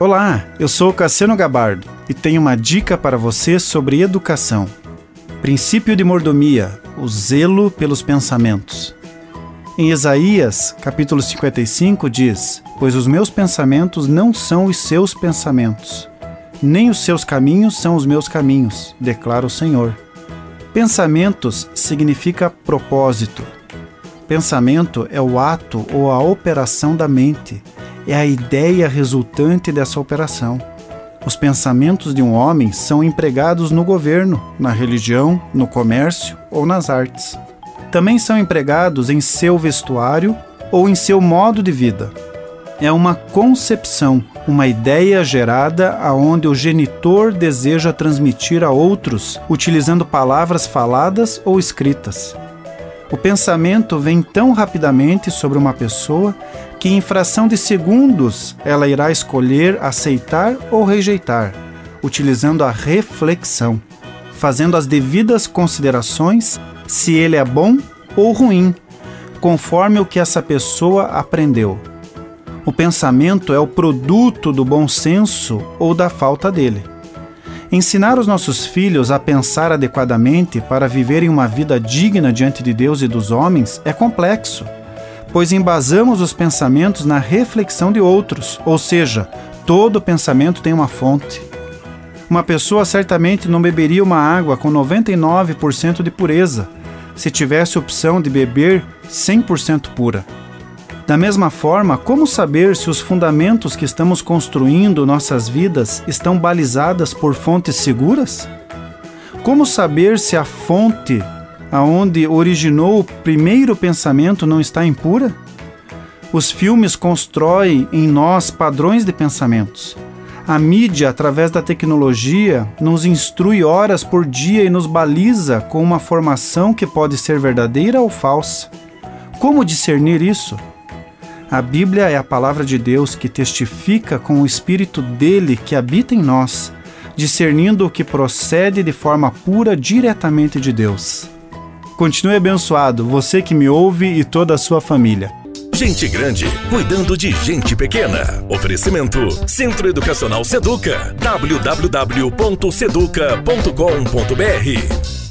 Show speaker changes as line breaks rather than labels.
Olá, eu sou Cassiano Gabardo e tenho uma dica para você sobre educação. Princípio de mordomia: o zelo pelos pensamentos. Em Isaías, capítulo 55, diz: Pois os meus pensamentos não são os seus pensamentos, nem os seus caminhos são os meus caminhos, declara o Senhor. Pensamentos significa propósito. Pensamento é o ato ou a operação da mente é a ideia resultante dessa operação. Os pensamentos de um homem são empregados no governo, na religião, no comércio ou nas artes. Também são empregados em seu vestuário ou em seu modo de vida. É uma concepção, uma ideia gerada aonde o genitor deseja transmitir a outros, utilizando palavras faladas ou escritas. O pensamento vem tão rapidamente sobre uma pessoa que, em fração de segundos, ela irá escolher aceitar ou rejeitar, utilizando a reflexão, fazendo as devidas considerações se ele é bom ou ruim, conforme o que essa pessoa aprendeu. O pensamento é o produto do bom senso ou da falta dele. Ensinar os nossos filhos a pensar adequadamente para viverem uma vida digna diante de Deus e dos homens é complexo, pois embasamos os pensamentos na reflexão de outros, ou seja, todo pensamento tem uma fonte. Uma pessoa certamente não beberia uma água com 99% de pureza se tivesse opção de beber 100% pura. Da mesma forma, como saber se os fundamentos que estamos construindo nossas vidas estão balizadas por fontes seguras? Como saber se a fonte aonde originou o primeiro pensamento não está impura? Os filmes constroem em nós padrões de pensamentos. A mídia, através da tecnologia, nos instrui horas por dia e nos baliza com uma formação que pode ser verdadeira ou falsa. Como discernir isso? A Bíblia é a palavra de Deus que testifica com o Espírito dele que habita em nós, discernindo o que procede de forma pura diretamente de Deus. Continue abençoado, você que me ouve e toda a sua família.
Gente grande cuidando de gente pequena. Oferecimento Centro Educacional Seduca. www.seduca.com.br